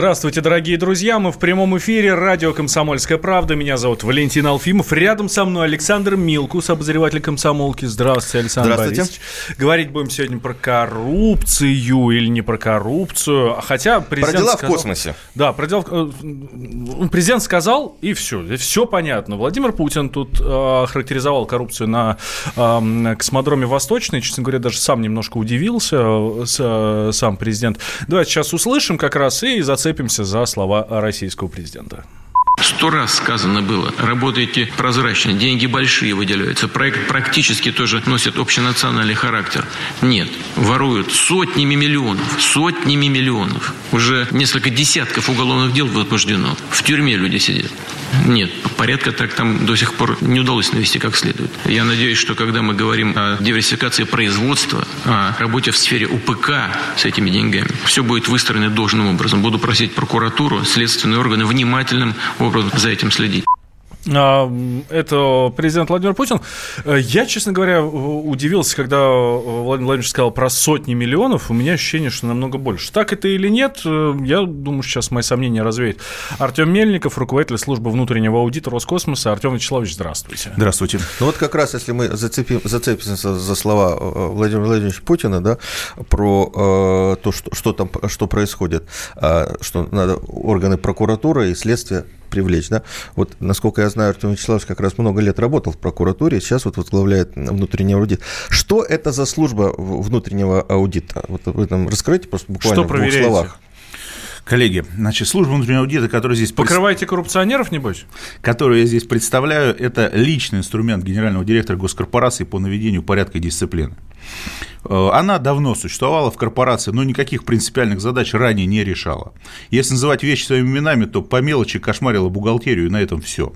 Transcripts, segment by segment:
Здравствуйте, дорогие друзья. Мы в прямом эфире. Радио «Комсомольская правда». Меня зовут Валентин Алфимов. Рядом со мной Александр Милкус, обозреватель комсомолки. Здравствуйте, Александр Здравствуйте. Борисович. Говорить будем сегодня про коррупцию или не про коррупцию. Хотя президент Про дела сказал... в космосе. Да, про дела... э, Президент сказал, и все. Все понятно. Владимир Путин тут э, характеризовал коррупцию на э, космодроме Восточный. Честно говоря, даже сам немножко удивился, э, э, сам президент. Давайте сейчас услышим как раз и зацепимся за слова российского президента. Сто раз сказано было, работайте прозрачно, деньги большие выделяются, проект практически тоже носит общенациональный характер. Нет, воруют сотнями миллионов, сотнями миллионов. Уже несколько десятков уголовных дел возбуждено. В тюрьме люди сидят. Нет, порядка так там до сих пор не удалось навести как следует. Я надеюсь, что когда мы говорим о диверсификации производства, о работе в сфере УПК с этими деньгами, все будет выстроено должным образом. Буду просить прокуратуру, следственные органы внимательным образом за этим следить. А, Это президент Владимир Путин. Э, Я, честно говоря, удивился, когда Владимир Владимирович сказал про сотни миллионов. У меня ощущение, что намного больше. Так это или нет, э, я думаю, сейчас мои сомнения развеет Артем Мельников, руководитель службы внутреннего аудита Роскосмоса. Артем Вячеславович, здравствуйте. Здравствуйте. Ну вот как раз, если мы зацепим, зацепимся за слова э, Владимира Владимировича Путина, да, про э, то, что, что там, что происходит, э, что надо органы прокуратуры и следствия привлечь, да. Вот, насколько я знаю, Артем Вячеславович как раз много лет работал в прокуратуре, сейчас вот возглавляет внутренний аудит. Что это за служба внутреннего аудита? Вот вы там раскройте просто буквально Что в двух проверяете? словах. Коллеги, значит, служба внутреннего аудита, которая здесь, пред- Покрываете коррупционеров, небось? которую я здесь представляю, это личный инструмент генерального директора госкорпорации по наведению порядка и дисциплины. Э, Она давно существовала в корпорации, но никаких принципиальных задач ранее не решала. Если называть вещи своими именами, то по мелочи кошмарила бухгалтерию, и на этом все.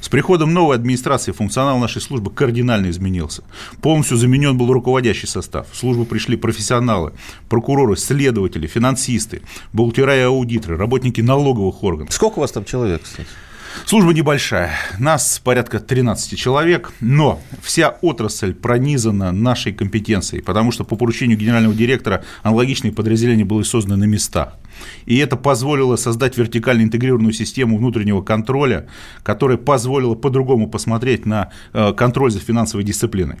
С приходом новой администрации функционал нашей службы кардинально изменился. Полностью заменен был руководящий состав. В службу пришли профессионалы, прокуроры, следователи, финансисты, бухгалтера и аудиторы, работники налоговых органов. Сколько у вас там человек, кстати? Служба небольшая, нас порядка 13 человек, но вся отрасль пронизана нашей компетенцией, потому что по поручению генерального директора аналогичные подразделения были созданы на местах. И это позволило создать вертикально интегрированную систему внутреннего контроля, которая позволила по-другому посмотреть на э, контроль за финансовой дисциплиной.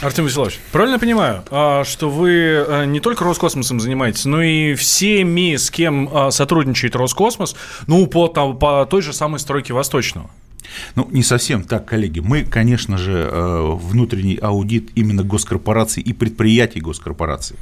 Артем Вячеславович, правильно понимаю, а, что вы а, не только Роскосмосом занимаетесь, но и всеми, с кем а, сотрудничает Роскосмос, ну, по, там, по той же самой стройке Восточного? Ну, не совсем так, коллеги. Мы, конечно же, э, внутренний аудит именно госкорпораций и предприятий госкорпораций.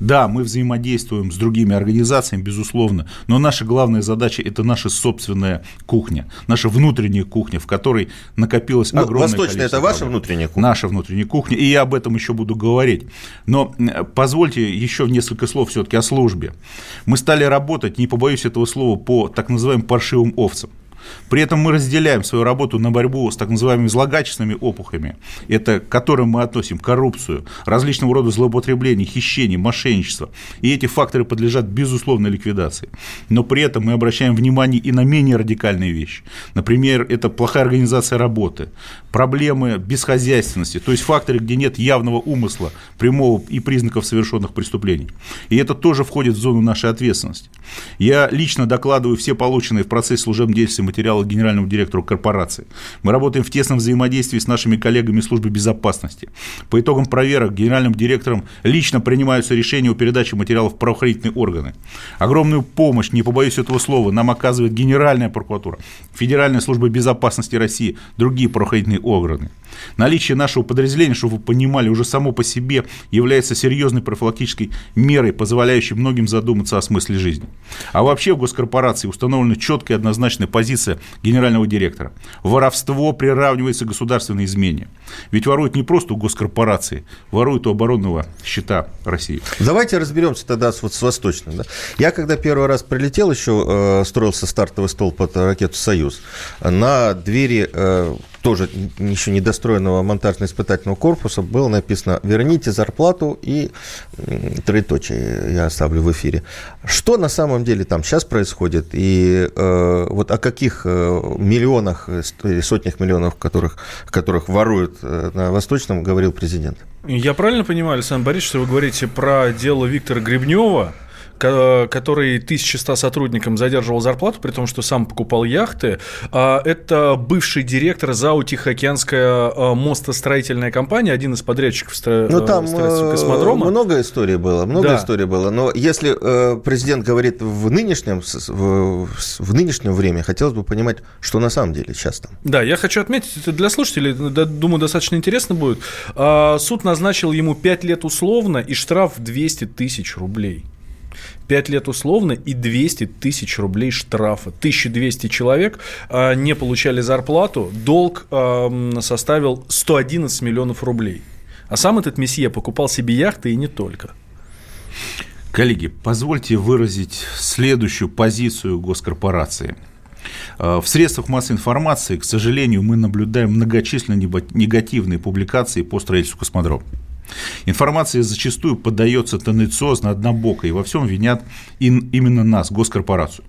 Да, мы взаимодействуем с другими организациями, безусловно, но наша главная задача – это наша собственная кухня, наша внутренняя кухня, в которой накопилось Ну, огромное Восточная – количество это ваша проблем. внутренняя кухня? Наша внутренняя кухня, и я об этом еще буду говорить. Но позвольте еще несколько слов все-таки о службе. Мы стали работать, не побоюсь этого слова, по так называемым паршивым овцам. При этом мы разделяем свою работу на борьбу с так называемыми злогачественными опухами, это к которым мы относим коррупцию, различного рода злоупотребления, хищение, мошенничество. И эти факторы подлежат безусловной ликвидации. Но при этом мы обращаем внимание и на менее радикальные вещи. Например, это плохая организация работы, проблемы бесхозяйственности, то есть факторы, где нет явного умысла, прямого и признаков совершенных преступлений. И это тоже входит в зону нашей ответственности. Я лично докладываю все полученные в процессе служебной деятельности материалы генеральному директору корпорации. Мы работаем в тесном взаимодействии с нашими коллегами службы безопасности. По итогам проверок генеральным директором лично принимаются решения о передаче материалов в правоохранительные органы. Огромную помощь, не побоюсь этого слова, нам оказывает Генеральная прокуратура, Федеральная служба безопасности России, другие правоохранительные органы. Наличие нашего подразделения, чтобы вы понимали, уже само по себе является серьезной профилактической мерой, позволяющей многим задуматься о смысле жизни. А вообще в госкорпорации установлена четкая и однозначная позиция генерального директора. Воровство приравнивается к государственной измене. Ведь воруют не просто у госкорпорации, воруют у оборонного счета России. Давайте разберемся тогда с, вот, с Восточным. Да? Я когда первый раз прилетел, еще э, строился стартовый стол под ракету «Союз», на двери э, тоже еще недостроенного монтажно-испытательного корпуса было написано «Верните зарплату» и троеточие я оставлю в эфире. Что на самом деле там сейчас происходит и э, вот о каких э, миллионах э, или сотнях миллионов, которых, которых воруют э, на Восточном, говорил президент? Я правильно понимаю, Александр Борисович, что вы говорите про дело Виктора Гребнева, который 1100 сотрудникам задерживал зарплату, при том, что сам покупал яхты. А, это бывший директор ЗАО «Тихоокеанская а, мостостроительная компания», один из подрядчиков ну, там космодрома. много историй было, много да. историй было. Но если э, президент говорит в нынешнем, в, в нынешнем время, хотелось бы понимать, что на самом деле сейчас там. Да, я хочу отметить, это для слушателей, думаю, достаточно интересно будет. Суд назначил ему 5 лет условно и штраф в 200 тысяч рублей. 5 лет условно и 200 тысяч рублей штрафа. 1200 человек э, не получали зарплату, долг э, составил 111 миллионов рублей. А сам этот месье покупал себе яхты и не только. Коллеги, позвольте выразить следующую позицию госкорпорации. А, в средствах массовой информации, к сожалению, мы наблюдаем многочисленные негативные публикации по строительству космодрома. Информация зачастую подается тенденциозно, однобоко, и во всем винят именно нас, госкорпорацию.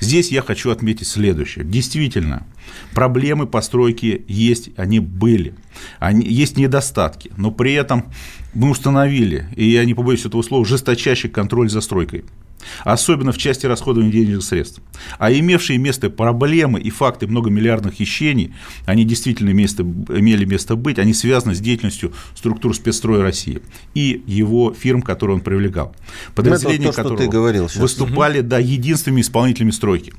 Здесь я хочу отметить следующее. Действительно, проблемы постройки есть, они были. Они, есть недостатки, но при этом мы установили, и я не побоюсь этого слова, жесточайший контроль за стройкой особенно в части расходования денежных средств. А имевшие место проблемы и факты многомиллиардных хищений, они действительно место, имели место быть, они связаны с деятельностью структур спецстроя России и его фирм, которые он привлекал. Подразделения, то, которые говорил выступали угу. да, единственными исполнителями стройки.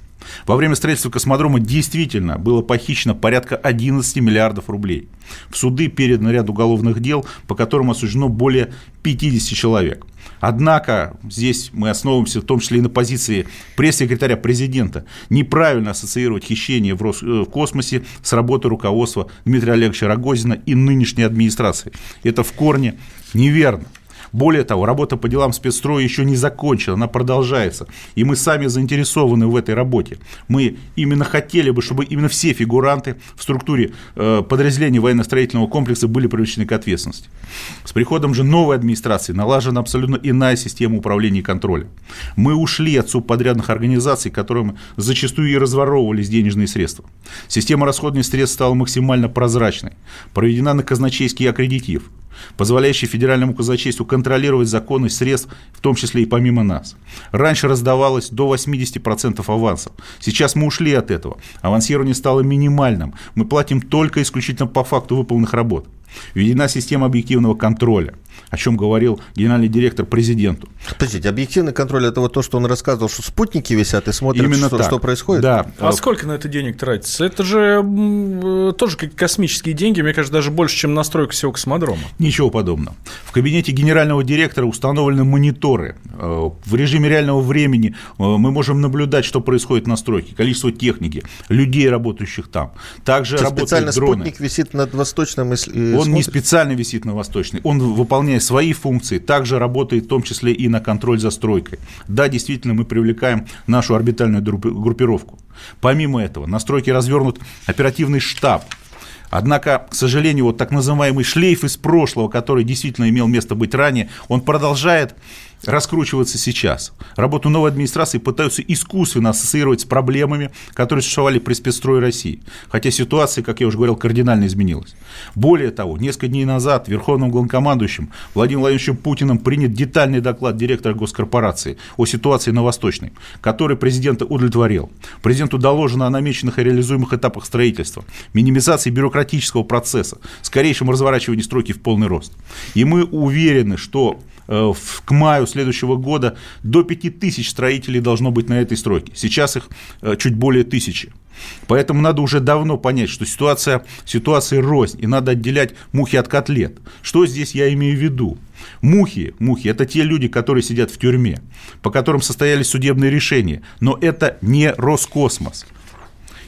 Во время строительства космодрома действительно было похищено порядка 11 миллиардов рублей. В суды передано ряд уголовных дел, по которым осуждено более 50 человек. Однако здесь мы основываемся в том числе и на позиции пресс-секретаря президента неправильно ассоциировать хищение в, Рос... Э, в космосе с работой руководства Дмитрия Олеговича Рогозина и нынешней администрации. Это в корне неверно. Более того, работа по делам спецстроя еще не закончена, она продолжается. И мы сами заинтересованы в этой работе. Мы именно хотели бы, чтобы именно все фигуранты в структуре э, подразделений военно-строительного комплекса были привлечены к ответственности. С приходом же новой администрации налажена абсолютно иная система управления и контроля. Мы ушли от субподрядных организаций, которым зачастую и разворовывались денежные средства. Система расходных средств стала максимально прозрачной. Проведена на казначейский аккредитив позволяющий федеральному казначейству контролировать законность средств, в том числе и помимо нас. Раньше раздавалось до 80% авансов. Сейчас мы ушли от этого. Авансирование стало минимальным. Мы платим только исключительно по факту выполненных работ. Введена система объективного контроля – о чем говорил генеральный директор президенту. Подождите, объективный контроль это вот то, что он рассказывал, что спутники висят и смотрят, Именно что, так. что происходит? Да. А сколько на это денег тратится? Это же тоже как космические деньги, мне кажется, даже больше, чем настройка всего космодрома. Ничего подобного. В кабинете генерального директора установлены мониторы. Э, в режиме реального времени э, мы можем наблюдать, что происходит на стройке, количество техники, людей, работающих там. Также работают специально дроны. спутник висит над восточным и Он смотрит? не специально висит на восточный, он выполняет выполняя свои функции, также работает в том числе и на контроль за стройкой. Да, действительно, мы привлекаем нашу орбитальную группировку. Помимо этого, на стройке развернут оперативный штаб, Однако, к сожалению, вот так называемый шлейф из прошлого, который действительно имел место быть ранее, он продолжает раскручиваться сейчас. Работу новой администрации пытаются искусственно ассоциировать с проблемами, которые существовали при спецстрое России. Хотя ситуация, как я уже говорил, кардинально изменилась. Более того, несколько дней назад Верховным главнокомандующим Владимиром Владимировичем Путиным принят детальный доклад директора госкорпорации о ситуации на Восточной, который президента удовлетворил. Президенту доложено о намеченных и реализуемых этапах строительства, минимизации бюрократического процесса, скорейшем разворачивании стройки в полный рост. И мы уверены, что к маю следующего года до 5000 строителей должно быть на этой стройке. Сейчас их э, чуть более тысячи. Поэтому надо уже давно понять, что ситуация, ситуация рознь, и надо отделять мухи от котлет. Что здесь я имею в виду? Мухи, мухи – это те люди, которые сидят в тюрьме, по которым состоялись судебные решения, но это не Роскосмос.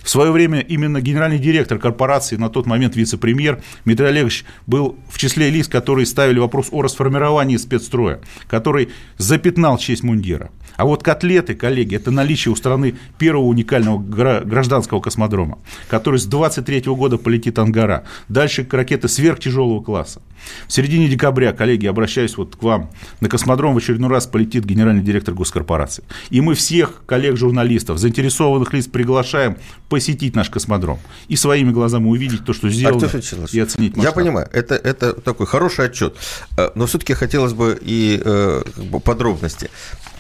В свое время именно генеральный директор корпорации, на тот момент вице-премьер Дмитрий Олегович был в числе лиц, которые ставили вопрос о расформировании спецстроя, который запятнал честь мундира. А вот котлеты, коллеги, это наличие у страны первого уникального гражданского космодрома, который с 23 года полетит Ангара. Дальше ракеты сверхтяжелого класса. В середине декабря, коллеги, обращаюсь вот к вам, на космодром в очередной раз полетит генеральный директор госкорпорации. И мы всех коллег-журналистов, заинтересованных лиц приглашаем посетить наш космодром и своими глазами увидеть то, что сделано, и оценить масштаб. Я понимаю, это, это такой хороший отчет, э, но все-таки хотелось бы и э, подробности.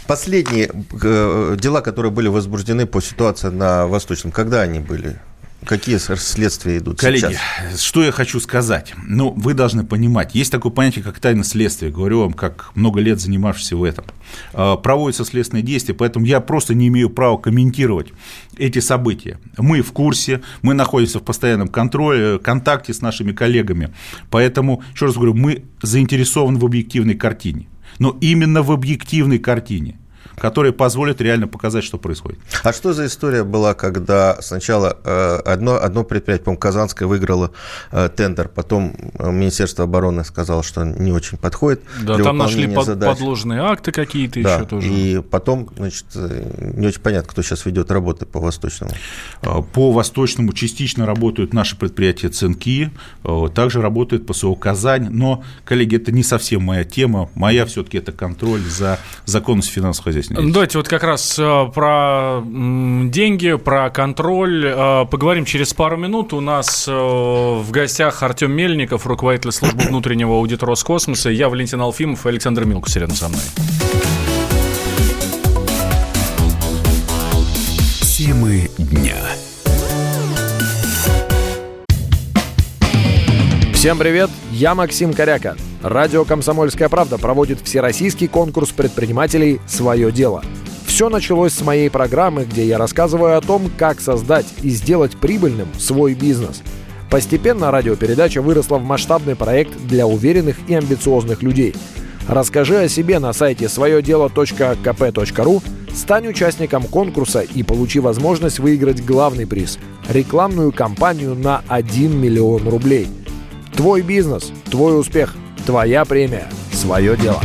Последние э, дела, которые были возбуждены по ситуации на Восточном, когда они были? Какие следствия идут Коллеги, сейчас? что я хочу сказать? Ну, вы должны понимать, есть такое понятие, как тайна следствия. Говорю вам, как много лет занимавшийся в этом. А, проводятся следственные действия, поэтому я просто не имею права комментировать эти события. Мы в курсе, мы находимся в постоянном контроле, контакте с нашими коллегами. Поэтому, еще раз говорю, мы заинтересованы в объективной картине. Но именно в объективной картине – которые позволят реально показать, что происходит. А что за история была, когда сначала э, одно, одно предприятие, по-моему, Казанское выиграло э, тендер, потом э, Министерство обороны сказало, что не очень подходит Да, для там нашли под, задач. подложные акты какие-то да, еще тоже. И потом, значит, не очень понятно, кто сейчас ведет работы по Восточному. По Восточному частично работают наши предприятия ЦНКИ, также работает ПСО «Казань», но, коллеги, это не совсем моя тема, моя все-таки это контроль за законностью финансового хозяйства здесь Давайте вот как раз э, про деньги, про контроль э, поговорим через пару минут. У нас э, в гостях Артем Мельников, руководитель службы внутреннего аудита Роскосмоса. Я Валентин Алфимов и Александр Милкус рядом со мной. Темы дня. Всем привет, я Максим Коряка. Радио «Комсомольская правда» проводит всероссийский конкурс предпринимателей «Свое дело». Все началось с моей программы, где я рассказываю о том, как создать и сделать прибыльным свой бизнес. Постепенно радиопередача выросла в масштабный проект для уверенных и амбициозных людей. Расскажи о себе на сайте своедело.кп.ру, стань участником конкурса и получи возможность выиграть главный приз – рекламную кампанию на 1 миллион рублей. Твой бизнес, твой успех – Твоя премия. Свое дело.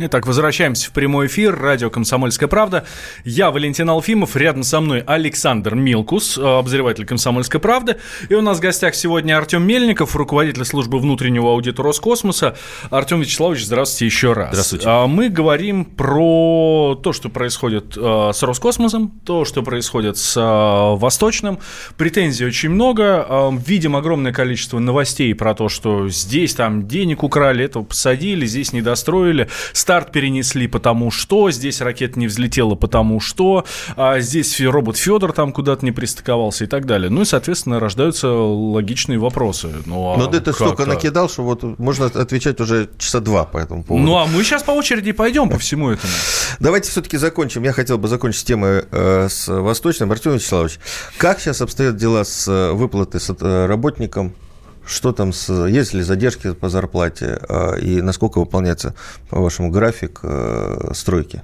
Итак, возвращаемся в прямой эфир. Радио «Комсомольская правда». Я Валентин Алфимов. Рядом со мной Александр Милкус, обозреватель «Комсомольской правды». И у нас в гостях сегодня Артем Мельников, руководитель службы внутреннего аудита Роскосмоса. Артем Вячеславович, здравствуйте еще раз. Здравствуйте. А мы говорим про то, что происходит а, с Роскосмосом, то, что происходит с а, Восточным. Претензий очень много. Видим огромное количество новостей про то, что здесь там денег украли, этого посадили, здесь не достроили старт перенесли, потому что, здесь ракета не взлетела, потому что, а здесь робот Федор там куда-то не пристыковался и так далее. Ну и, соответственно, рождаются логичные вопросы. Ну, а Но ты столько накидал, что вот можно отвечать уже часа два по этому поводу. Ну, а мы сейчас по очереди пойдем по всему этому. Давайте все-таки закончим. Я хотел бы закончить темы э, с Восточным. Артем Вячеславович, как сейчас обстоят дела с э, выплатой с э, работникам что там, с, есть ли задержки по зарплате а, и насколько выполняется, по вашему, график э, стройки?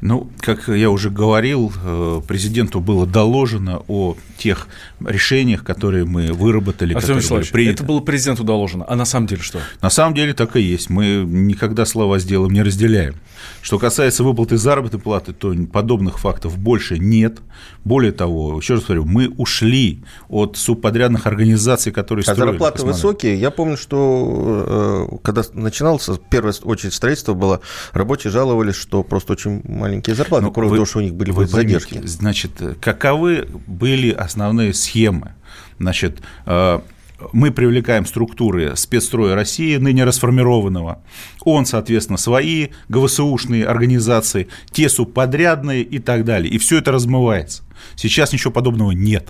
Ну, как я уже говорил, э, президенту было доложено о тех решениях, которые мы выработали, Артем которые были приняты. Это было президенту доложено, а на самом деле что? На самом деле так и есть. Мы никогда слова с делом не разделяем. Что касается выплаты заработной платы, то подобных фактов больше нет. Более того, еще раз говорю, мы ушли от субподрядных организаций, которые а строили. А зарплаты космонавт. высокие. Я помню, что э, когда начиналось, первая очередь строительства было, рабочие жаловались, что просто очень маленькие зарплаты, ну, кроме вы, того, что у них были вы задержки. Поймите, значит, каковы были основные схемы? Значит, э, мы привлекаем структуры спецстроя России, ныне расформированного. Он, соответственно, свои ГВСУшные организации, те субподрядные и так далее. И все это размывается. Сейчас ничего подобного нет.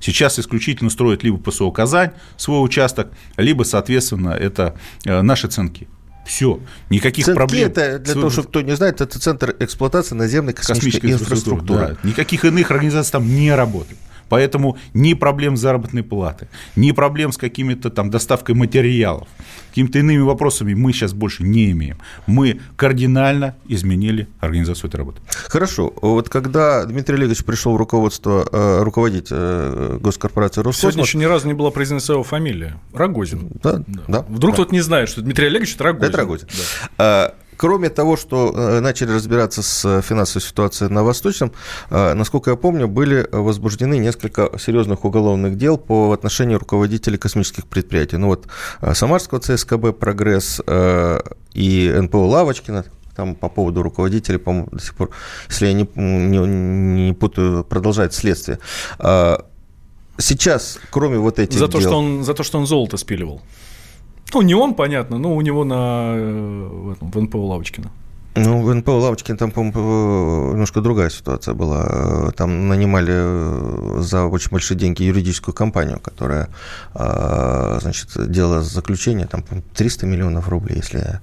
Сейчас исключительно строит либо ПСО «Казань» свой участок, либо, соответственно, это э, наши ценки. Все, никаких Центки проблем. это, для того, чтобы кто не знает, это центр эксплуатации наземной космической, космической инфраструктуры. Да. Никаких иных организаций там не работает. Поэтому ни проблем с заработной платы, ни проблем с какими-то там доставкой материалов, какими-то иными вопросами мы сейчас больше не имеем. Мы кардинально изменили организацию этой работы. Хорошо. Вот когда Дмитрий Олегович пришел в руководство, э, руководить э, госкорпорации Роскосмос... Сегодня еще ни разу не была произнесена его фамилия. Рогозин. Да, да. да Вдруг да. кто-то не знает, что Дмитрий Олегович это Рогозин. Это Рогозин. Да. Кроме того, что э, начали разбираться с финансовой ситуацией на Восточном, э, насколько я помню, были возбуждены несколько серьезных уголовных дел по отношению руководителей космических предприятий. Ну вот э, Самарского ЦСКБ «Прогресс» и НПО «Лавочкина», там по поводу руководителей, по-моему, до сих пор, если я не, не, не путаю, продолжает следствие. Сейчас, кроме вот этих за то, дел... Что он, за то, что он золото спиливал. Ну, не он, понятно, но у него на, э, в, этом, в НПО Лавочкина. Ну, в НПО Лавочкин там, по-моему, немножко другая ситуация была. Там нанимали э, за очень большие деньги юридическую компанию, которая, э, значит, делала заключение, там, 300 миллионов рублей, если я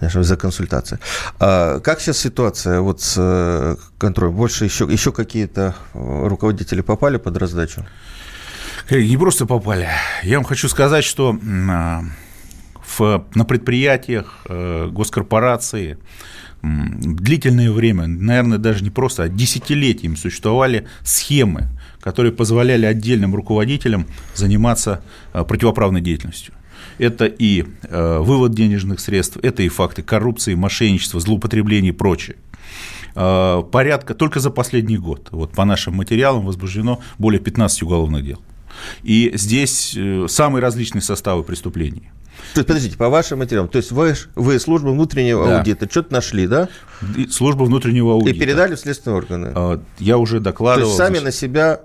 не ошибаюсь, за консультации. А как сейчас ситуация вот с контролем? Больше еще, еще какие-то руководители попали под раздачу? Не просто попали. Я вам хочу сказать, что в, на предприятиях, э, госкорпорации длительное время, наверное, даже не просто, а десятилетиями существовали схемы, которые позволяли отдельным руководителям заниматься э, противоправной деятельностью. Это и э, вывод денежных средств, это и факты коррупции, мошенничества, злоупотребления и прочее. Порядка только за последний год, вот по нашим материалам возбуждено более 15 уголовных дел. И здесь самые различные составы преступлений. То есть, подождите, по вашим материалам, то есть вы, вы служба внутреннего да. аудита что-то нашли, да? Служба внутреннего аудита. И передали в следственные органы. А, я уже докладывал. То есть сами на себя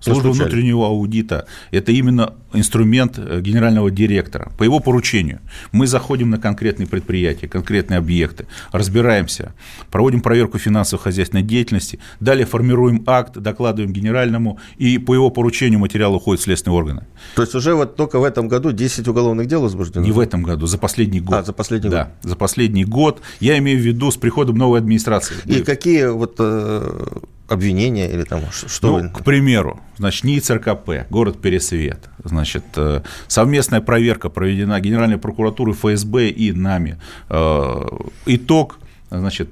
Служба внутреннего аудита – это именно инструмент э, генерального директора. По его поручению мы заходим на конкретные предприятия, конкретные объекты, разбираемся, проводим проверку финансово-хозяйственной деятельности, далее формируем акт, докладываем генеральному, и по его поручению материал уходит в следственные органы. То есть уже вот только в этом году 10 уголовных дел возбуждено? Не в этом году, за последний год. А, за последний да, год. за последний год. Я имею в виду с приходом новой администрации. И какие вот э, обвинения или там что? Ну, к примеру, значит, НИИ РКП, город Пересвет, значит, э, совместная проверка проведена Генеральной прокуратурой ФСБ и нами. Э, итог значит,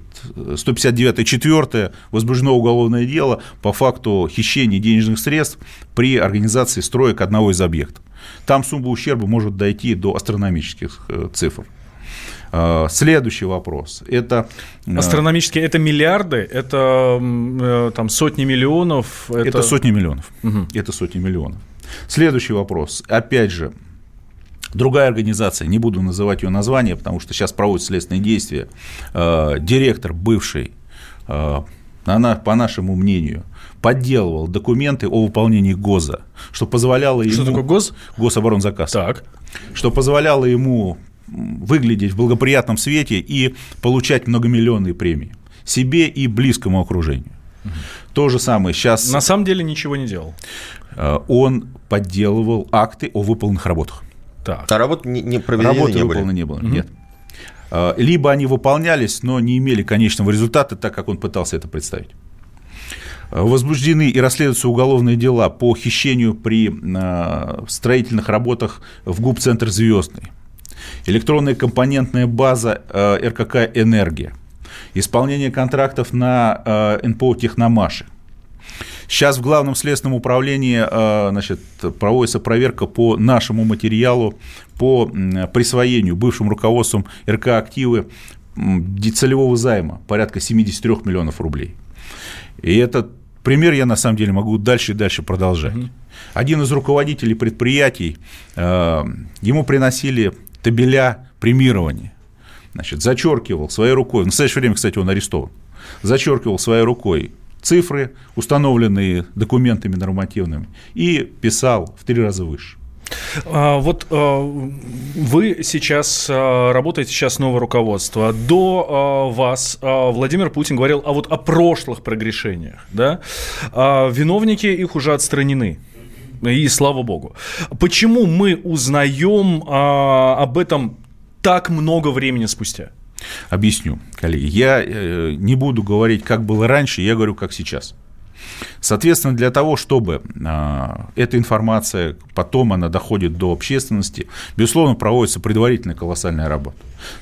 159 4 возбуждено уголовное дело по факту хищения денежных средств при организации строек одного из объектов. Там сумма ущерба может дойти до астрономических э, цифр. А, следующий вопрос. Это... Э, Астрономические, это миллиарды, это э, там сотни миллионов? Это, это сотни миллионов. Угу. Это сотни миллионов. Следующий вопрос. Опять же, Другая организация, не буду называть ее название, потому что сейчас проводят следственные действия, э, директор бывший, она, по нашему мнению, подделывал документы о выполнении ГОЗа, что позволяло ему... Что такое ГОЗ? Гособоронзаказ. Так. Что позволяло ему выглядеть в благоприятном свете и получать многомиллионные премии себе и близкому окружению. Угу. То же самое сейчас. На самом деле ничего не делал. Э, он подделывал акты о выполненных работах. Так. А работы не, не проведены Работы не выполнены не было. Угу. Нет. Э, либо они выполнялись, но не имели конечного результата, так как он пытался это представить. Э, возбуждены и расследуются уголовные дела по хищению при строительных работах в ГУП-центр «Звездный», электронная компонентная база э, РКК «Энергия», исполнение контрактов на э, НПО «Техномаши». Сейчас в Главном следственном управлении э, значит, проводится проверка по нашему материалу по присвоению бывшим руководством РК «Активы» целевого займа порядка 73 миллионов рублей. И этот пример я на самом деле могу дальше и дальше продолжать. Один из руководителей предприятий, ему приносили табеля премирования. Значит, зачеркивал своей рукой, в настоящее время, кстати, он арестован, зачеркивал своей рукой цифры, установленные документами нормативными, и писал в три раза выше. А, вот а, вы сейчас а, работаете сейчас новое руководство. До вас Владимир Путин говорил а вот о прошлых прогрешениях, да? Виновники их уже отстранены. И слава богу. Почему мы узнаем а, об этом так много времени спустя? Объясню, коллеги. Я э, не буду говорить, как было раньше, я говорю, как сейчас. Соответственно, для того, чтобы а, эта информация, потом она доходит до общественности, безусловно, проводится предварительная колоссальная работа.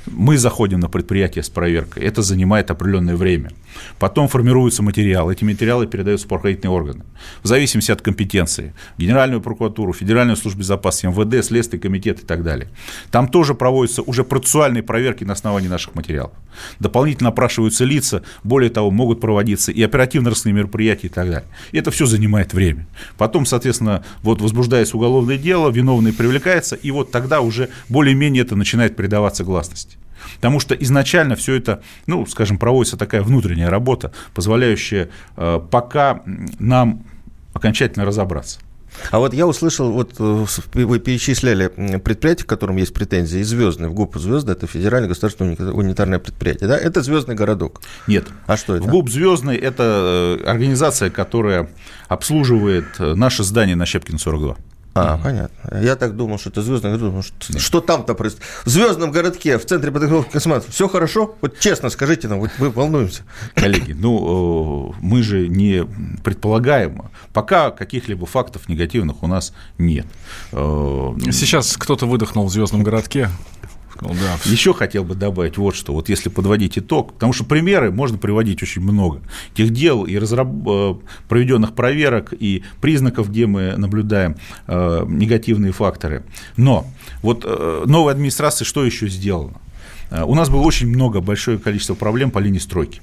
Мы заходим на предприятие с проверкой, это занимает определенное время. Потом формируются материалы, эти материалы передаются в правоохранительные органы. В зависимости от компетенции. Генеральную прокуратуру, Федеральную службу безопасности, МВД, Следственный комитет и так далее. Там тоже проводятся уже процессуальные проверки на основании наших материалов. Дополнительно опрашиваются лица, более того, могут проводиться и оперативно-розыскные мероприятия и так далее. И это все занимает время. Потом, соответственно, вот возбуждается уголовное дело, виновный привлекается, и вот тогда уже более-менее это начинает передаваться гласности. Потому что изначально все это, ну, скажем, проводится такая внутренняя работа, позволяющая э, пока нам окончательно разобраться. А вот я услышал, вот э, вы перечисляли предприятия, к которым есть претензии, и Звездный, в ГУП Звездный, это федеральное государственное унитарное предприятие, да? Это Звездный городок. Нет. А что это? В ГУП Звездный это э, организация, которая обслуживает наше здание на Щепкин 42. А, понятно. Я так думал, что это звездный городок. Думал, что, что там-то происходит? В звездном городке, в центре подготовки космонавтов, все хорошо? Вот честно скажите нам, вот мы волнуемся. Коллеги, ну, э, мы же не предполагаем. Пока каких-либо фактов негативных у нас нет. Э, Сейчас кто-то выдохнул в звездном городке. Ну, да. Еще хотел бы добавить вот что. Вот если подводить итог, потому что примеры можно приводить очень много. Тех дел и разраб... Э, проведенных проверок, и признаков, где мы наблюдаем э, негативные факторы. Но вот э, новая администрация что еще сделала? Э, у нас было очень много, большое количество проблем по линии стройки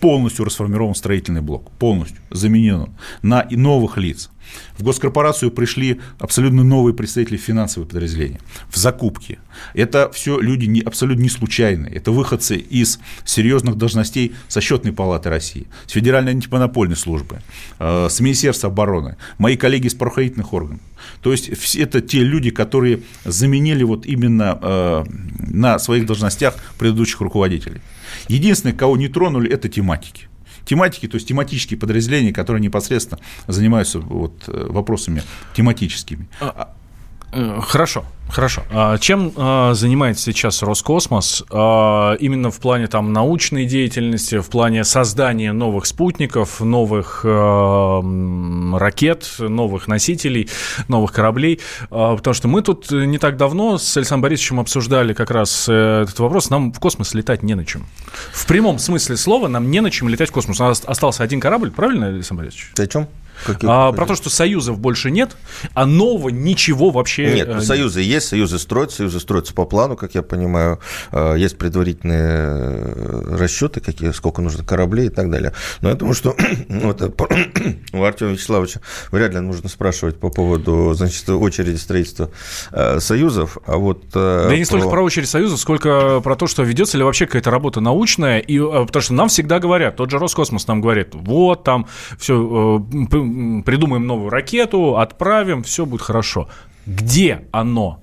полностью расформирован строительный блок, полностью заменен на новых лиц. В госкорпорацию пришли абсолютно новые представители финансовых подразделений в закупки. Это все люди не, абсолютно не случайные. Это выходцы из серьезных должностей со счетной палаты России, с Федеральной антимонопольной службы, э, с Министерства обороны, мои коллеги из правоохранительных органов. То есть это те люди, которые заменили вот именно э, на своих должностях предыдущих руководителей. Единственное, кого не тронули, это тематики тематики, то есть тематические подразделения, которые непосредственно занимаются вот э, вопросами тематическими. А, Э, хорошо, хорошо. А чем а, занимается сейчас Роскосмос а, именно в плане там научной деятельности, в плане создания новых спутников, новых ракет, новых носителей, новых кораблей? Потому что мы тут не так давно с Александром Борисовичем обсуждали как раз э, этот вопрос. Нам в космос летать не на чем. В прямом смысле слова нам не на чем летать в космос. У нас остался один корабль, правильно, Александр Борисович? О чем? А, про то, что союзов больше нет, а нового ничего вообще нет. Ну, союзы есть, союзы строятся, союзы строятся по плану, как я понимаю. А, есть предварительные э, расчеты, какие, сколько нужно кораблей и так далее. Но я думаю, что вот, э, у Артема Вячеславовича вряд ли нужно спрашивать по поводу значит, очереди строительства э, союзов. А вот, да про... не столько про очередь союзов, сколько про то, что ведется ли вообще какая-то работа научная. И, потому что нам всегда говорят, тот же Роскосмос нам говорит, вот там все придумаем новую ракету, отправим, все будет хорошо. Где оно?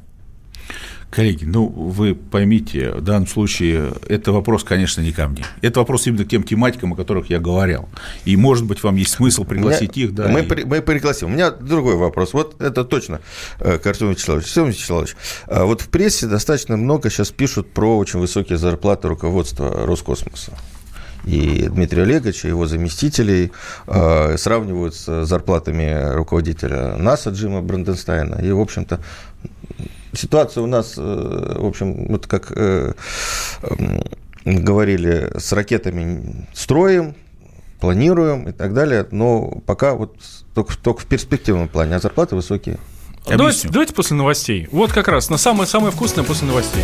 Коллеги, ну вы поймите, в данном случае это вопрос, конечно, не ко мне. Это вопрос именно к тем тематикам, о которых я говорил. И, может быть, вам есть смысл пригласить меня, их. Да, мы, и... при, мы пригласим. У меня другой вопрос. Вот это точно, э, к Артему Вячеславовичу. Артем Вячеславович, э, вот в прессе достаточно много сейчас пишут про очень высокие зарплаты руководства Роскосмоса и Дмитрия Олеговича, и его заместителей э, сравнивают с зарплатами руководителя НАСА Джима Бранденстайна. И, в общем-то, ситуация у нас, э, в общем, вот как э, говорили, с ракетами строим, планируем и так далее, но пока вот только, только в перспективном плане, а зарплаты высокие. Давайте, давайте после новостей. Вот как раз на самое-самое вкусное после новостей.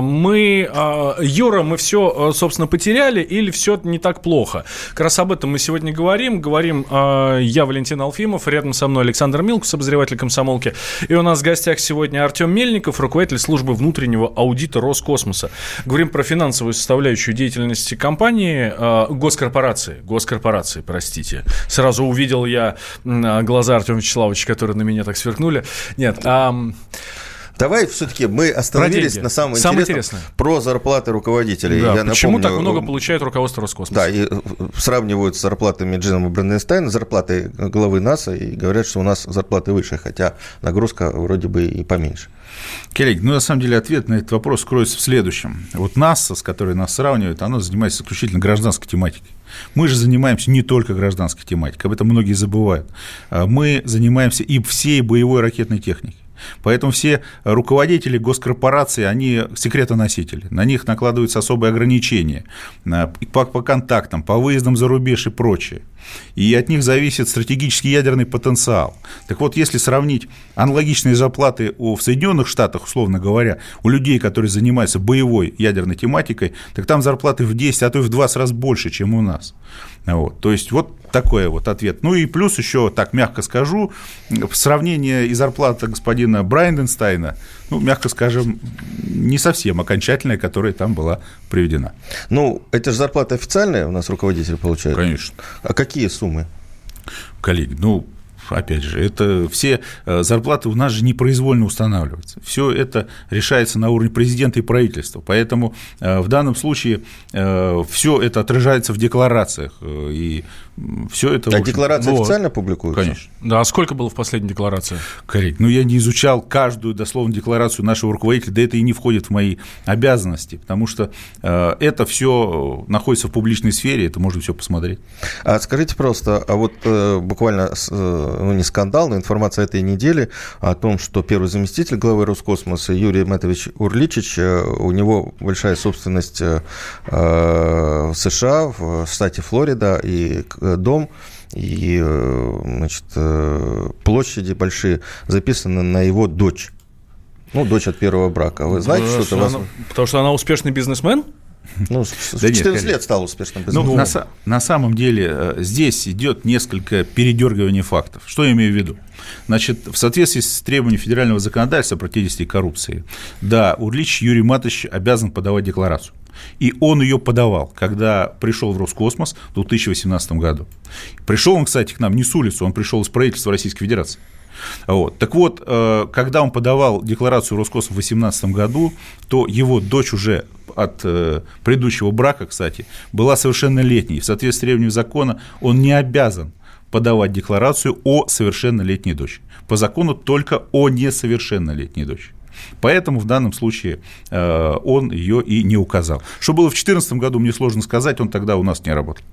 Мы, а, Юра, мы все, собственно, потеряли или все не так плохо? Как раз об этом мы сегодня говорим. Говорим я, Валентин Алфимов, рядом со мной Александр Милкус, обозреватель комсомолки. И у нас в гостях сегодня Артем Мельников, руководитель службы внутреннего аудита Роскосмоса. Говорим про финансовую составляющую деятельности компании, госкорпорации, госкорпорации, простите. Сразу увидел я глаза Артема Вячеславовича, которые на меня так сверкнули. Нет, а... Давай все-таки мы остановились на самом Самое интересном. Интересное. Про зарплаты руководителей. Да, Я почему напомню, так много получает руководство Роскосмоса? Да, и э, сравнивают с зарплатами Джима Бранденстайна, зарплаты главы НАСА, и говорят, что у нас зарплаты выше, хотя нагрузка вроде бы и поменьше. Коллеги, ну, на самом деле, ответ на этот вопрос кроется в следующем. Вот НАСА, с которой нас сравнивают, оно занимается исключительно гражданской тематикой. Мы же занимаемся не только гражданской тематикой, об этом многие забывают. А мы занимаемся и всей боевой ракетной техникой. Поэтому все руководители госкорпораций, они секретоносители. На них накладываются особые ограничения по, по контактам, по выездам за рубеж и прочее. И от них зависит стратегический ядерный потенциал. Так вот, если сравнить аналогичные зарплаты в Соединенных Штатах, условно говоря, у людей, которые занимаются боевой ядерной тематикой, так там зарплаты в 10, а то и в 20 раз больше, чем у нас. Вот. То есть, вот такой вот ответ. Ну и плюс еще, так мягко скажу, сравнение и зарплата господина Брайденстайна, ну, мягко скажем, не совсем окончательная, которая там была приведена. Ну, это же зарплата официальная у нас руководитель получает? Конечно. А какие суммы? Коллеги, ну, опять же, это все э, зарплаты у нас же непроизвольно устанавливаются. Все это решается на уровне президента и правительства. Поэтому э, в данном случае э, все это отражается в декларациях. И все это... А декларация вот. официально публикуется? Конечно. Да, а сколько было в последней декларации? Корректно. Ну, я не изучал каждую дословно декларацию нашего руководителя, да это и не входит в мои обязанности, потому что э, это все находится в публичной сфере, это можно все посмотреть. А скажите просто, а вот э, буквально, э, ну, не скандал, но информация этой недели о том, что первый заместитель главы Роскосмоса Юрий Матович Урличич, э, у него большая собственность э, в США, в штате Флорида, и Э, дом и э, значит, э, площади большие записаны на его дочь. Ну, дочь от первого брака. Вы знаете, что это? Вас... Потому что она успешный бизнесмен? Ну, в 14 лет стал успешным ну, бизнесменом. Ну, на, на самом деле здесь идет несколько передергиваний фактов. Что я имею в виду? Значит, в соответствии с требованиями федерального законодательства о противодействии коррупции, да, Урлич Юрий Матович обязан подавать декларацию. И он ее подавал, когда пришел в Роскосмос в 2018 году. Пришел он, кстати, к нам не с улицы, он пришел из правительства Российской Федерации. Вот. Так вот, э, когда он подавал декларацию Роскосмос в 2018 году, то его дочь уже от э, предыдущего брака, кстати, была совершеннолетней. В соответствии с требованиями закона он не обязан подавать декларацию о совершеннолетней дочери. По закону только о несовершеннолетней дочери. Поэтому в данном случае э, он ее и не указал. Что было в 2014 году, мне сложно сказать, он тогда у нас не работал.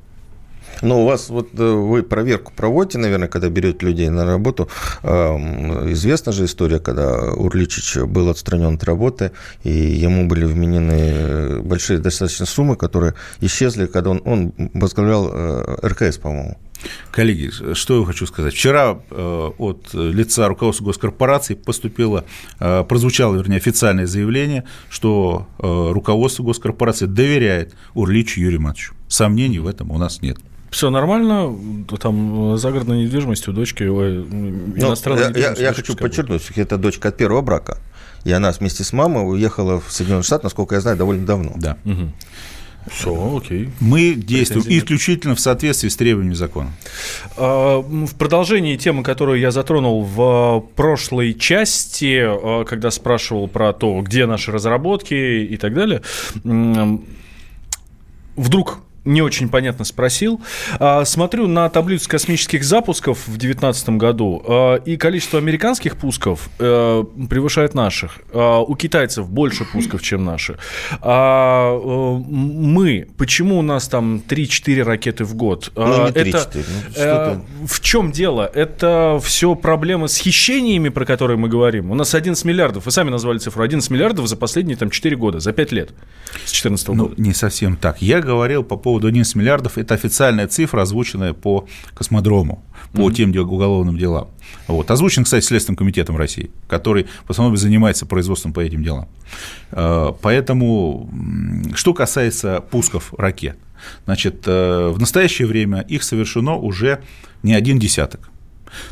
Но у вас вот э, вы проверку проводите, наверное, когда берете людей на работу. Эм, известна же история, когда Урличич был отстранен от работы, и ему были вменены большие достаточно суммы, которые исчезли, когда он, он возглавлял э, РКС, по-моему. Коллеги, что я хочу сказать. Вчера э, от лица руководства госкорпорации поступило, э, прозвучало, вернее, официальное заявление, что э, руководство госкорпорации доверяет Урличу Юрию Матовичу. Сомнений в этом у нас нет. Все нормально, там загородная недвижимость у дочки ну, иностранная ну, я, я, хочу подчеркнуть, что это дочка от первого брака, и она вместе с мамой уехала в Соединенные Штаты, насколько я знаю, довольно давно. Да. Угу. Все, окей. Мы действуем исключительно в соответствии с требованиями закона. А, в продолжении темы, которую я затронул в прошлой части, а, когда спрашивал про то, где наши разработки и так далее, вдруг не очень понятно спросил. А, смотрю на таблицу космических запусков в 2019 году, а, и количество американских пусков э, превышает наших. А, у китайцев больше пусков, чем наши. А э, мы, почему у нас там 3-4 ракеты в год? Ну, не 3, Это, ну, э, в чем дело? Это все проблемы с хищениями, про которые мы говорим. У нас 11 миллиардов, вы сами назвали цифру, 11 миллиардов за последние там, 4 года, за 5 лет, с 2014 ну, года. Не совсем так. Я говорил по поводу поводу 11 миллиардов – это официальная цифра, озвученная по космодрому, по mm-hmm. тем уголовным делам. Вот. Озвучен, кстати, Следственным комитетом России, который в основном занимается производством по этим делам. Э, поэтому, что касается пусков ракет, значит, э, в настоящее время их совершено уже не один десяток.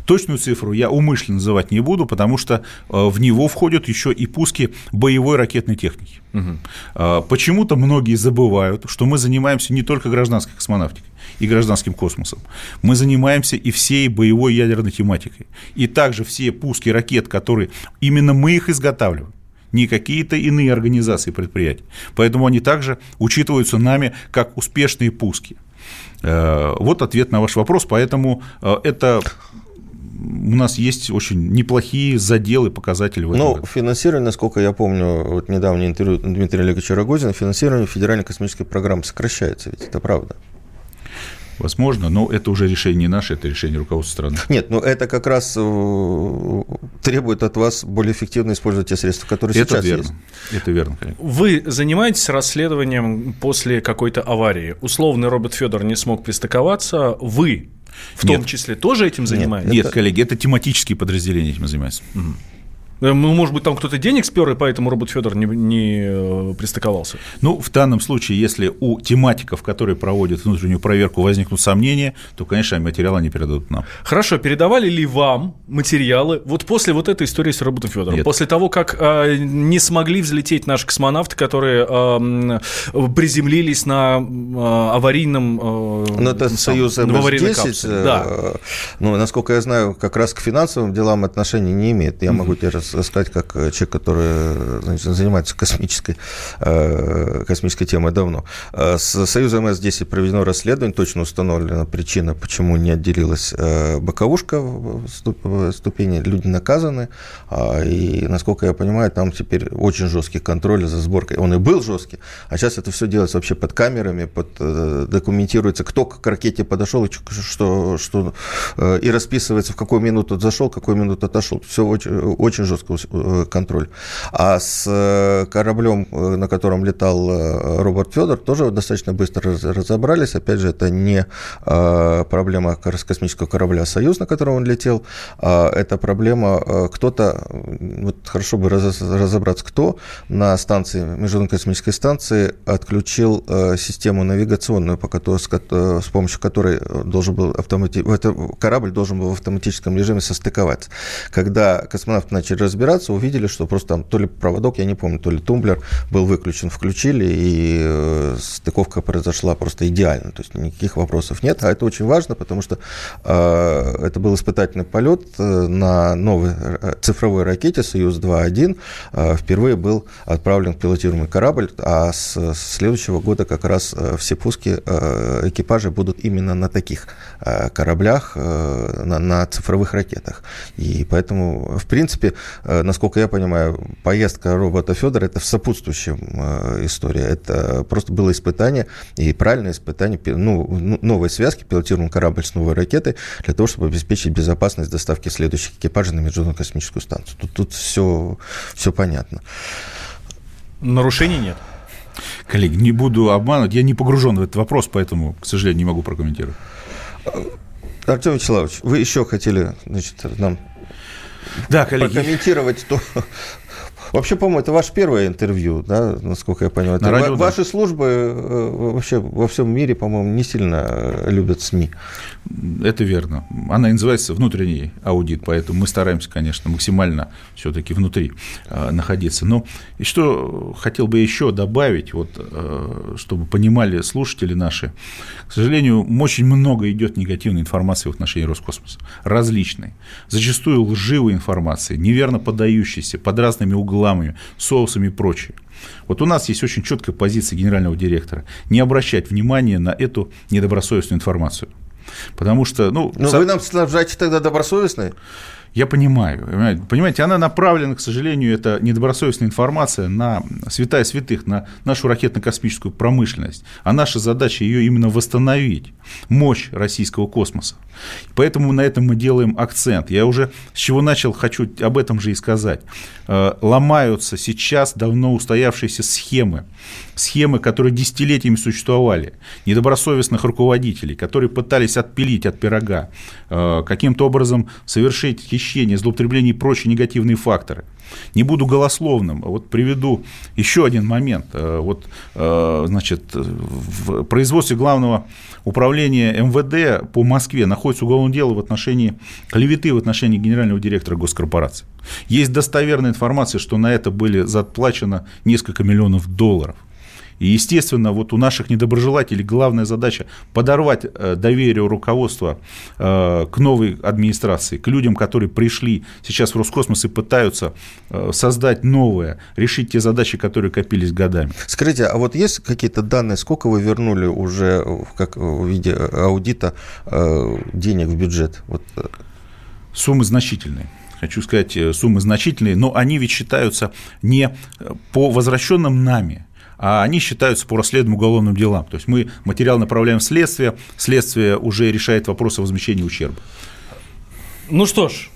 Точную цифру я умышленно называть не буду, потому что э, в него входят еще и пуски боевой ракетной техники. Угу. Почему-то многие забывают, что мы занимаемся не только гражданской космонавтикой и гражданским космосом. Мы занимаемся и всей боевой ядерной тематикой. И также все пуски ракет, которые именно мы их изготавливаем не какие-то иные организации предприятия. Поэтому они также учитываются нами как успешные пуски. Э, вот ответ на ваш вопрос. Поэтому это у нас есть очень неплохие заделы, показатели в этом. Ну, финансирование, насколько я помню, вот недавнее интервью Дмитрия Олеговича Рогозина, финансирование федеральной космической программы сокращается, ведь это правда. Возможно, но это уже решение не наше, это решение руководства страны. Нет, но это как раз э, требует от вас более эффективно использовать те средства, которые это сейчас верно. есть. Это верно, конечно. Вы занимаетесь расследованием после какой-то аварии. Условный робот Федор не смог пристыковаться. Вы в Нет. том числе тоже этим занимаетесь? Нет, Нет, коллеги, это тематические подразделения этим занимаются. Угу. Ну, может быть, там кто-то денег спер, и поэтому робот Федор не, не э, пристыковался. Ну, в данном случае, если у тематиков, которые проводят внутреннюю проверку, возникнут сомнения, то, конечно, материалы они передадут нам. Хорошо, передавали ли вам материалы вот после вот этой истории с роботом Федором? Нет. После того, как э, не смогли взлететь наши космонавты, которые э, приземлились на э, аварийном... Э, ну, это Союз МС-10. Да. Ну, насколько я знаю, как раз к финансовым делам отношения не имеет. Я могу тебе сказать, как человек, который значит, занимается космической, э, космической темой давно. Э, с Союзом С-10 проведено расследование, точно установлена причина, почему не отделилась э, боковушка ступени, люди наказаны, а, и, насколько я понимаю, там теперь очень жесткий контроль за сборкой. Он и был жесткий, а сейчас это все делается вообще под камерами, под, документируется, кто к ракете подошел, что, что, и расписывается, в какую минуту зашел, в какую минуту отошел. Все очень, очень жестко Э, контроль. А с э, кораблем, э, на котором летал Роберт Федор, тоже достаточно быстро разобрались. Опять же, это не проблема космического корабля «Союз», на котором он летел, а это проблема кто-то, вот хорошо бы разобраться, кто на станции, Международной космической станции отключил систему навигационную, по которой, с помощью которой должен был автомати... корабль должен был в автоматическом режиме состыковаться. Когда космонавты начали разбираться, увидели, что просто там то ли проводок, я не помню, то ли тумблер был выключен, включили, и э, стыковка произошла просто идеально. То есть никаких вопросов нет. А это очень важно, потому что э, это был испытательный полет э, на новой э, цифровой ракете «Союз-2.1». Э, впервые был отправлен пилотируемый корабль, а с, следующего года как раз все пуски э, экипажа будут именно на таких кораблях, на, на цифровых ракетах. И поэтому, в принципе, насколько я понимаю, поездка робота Федора это в сопутствующем э, история. Это просто было испытание и правильное испытание ну, ну, новой связки, пилотируем корабль с новой ракетой для того, чтобы обеспечить безопасность доставки следующих экипажей на Международную космическую станцию. Тут, тут все, все понятно. Нарушений нет. Коллеги, не буду обманывать, я не погружен в этот вопрос, поэтому, к сожалению, не могу прокомментировать. Артем Вячеславович, вы еще хотели значит, нам да, коллеги. прокомментировать то, Вообще, по-моему, это ваше первое интервью, да, насколько я понимаю. На радио, Ваши да. службы э, вообще во всем мире, по-моему, не сильно э, любят СМИ. Это верно. Она и называется внутренний аудит, поэтому мы стараемся, конечно, максимально все-таки внутри э, находиться. Но и что хотел бы еще добавить, вот, чтобы понимали слушатели наши, к сожалению, очень много идет негативной информации в отношении Роскосмоса, различной, зачастую лживой информации, неверно подающейся под разными углами, соусами и прочее. Вот у нас есть очень четкая позиция генерального директора не обращать внимания на эту недобросовестную информацию. Потому что, ну... Но со... вы нам снабжаете тогда добросовестной? Я понимаю. Понимаете, она направлена, к сожалению, это недобросовестная информация на святая святых, на нашу ракетно-космическую промышленность. А наша задача ее именно восстановить, мощь российского космоса. Поэтому на этом мы делаем акцент. Я уже с чего начал, хочу об этом же и сказать. Э, ломаются сейчас давно устоявшиеся схемы. Схемы, которые десятилетиями существовали. Недобросовестных руководителей, которые пытались отпилить от пирога, э, каким-то образом совершить хищение, злоупотребление и прочие негативные факторы. Не буду голословным, а вот приведу еще один момент. Э, вот, значит, в производстве главного управления МВД по Москве находится уголовное дело в отношении клеветы в отношении генерального директора госкорпорации. Есть достоверная информация, что на это были заплачено несколько миллионов долларов. И, естественно, вот у наших недоброжелателей главная задача подорвать э, доверие руководства э, к новой администрации, к людям, которые пришли сейчас в Роскосмос и пытаются э, создать новое, решить те задачи, которые копились годами. Скажите, а вот есть какие-то данные, сколько вы вернули уже как в виде аудита денег в бюджет? Вот. Суммы значительные хочу сказать, суммы значительные, но они ведь считаются не по возвращенным нами а они считаются по расследованным уголовным делам. То есть мы материал направляем в следствие, следствие уже решает вопросы возмещения ущерба. Ну что ж,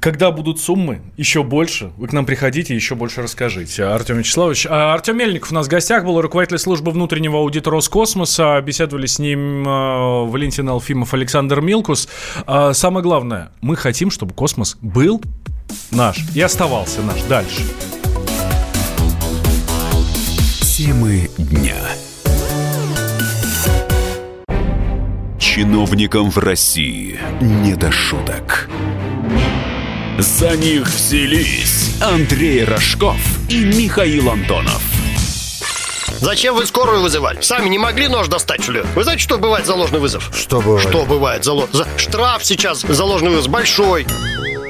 когда будут суммы еще больше, вы к нам приходите, еще больше расскажите. Артем Вячеславович. А Артем Мельников у нас в гостях был, руководитель службы внутреннего аудита Роскосмоса. Беседовали с ним э, Валентин Алфимов, Александр Милкус. А самое главное, мы хотим, чтобы космос был наш и оставался наш дальше. Темы дня. Чиновникам в России не до шуток. За них взялись Андрей Рожков и Михаил Антонов. Зачем вы скорую вызывали? Сами не могли нож достать, что ли? Вы знаете, что бывает за ложный вызов? Что бывает? Что бывает за, ло... за... Штраф сейчас за ложный вызов большой.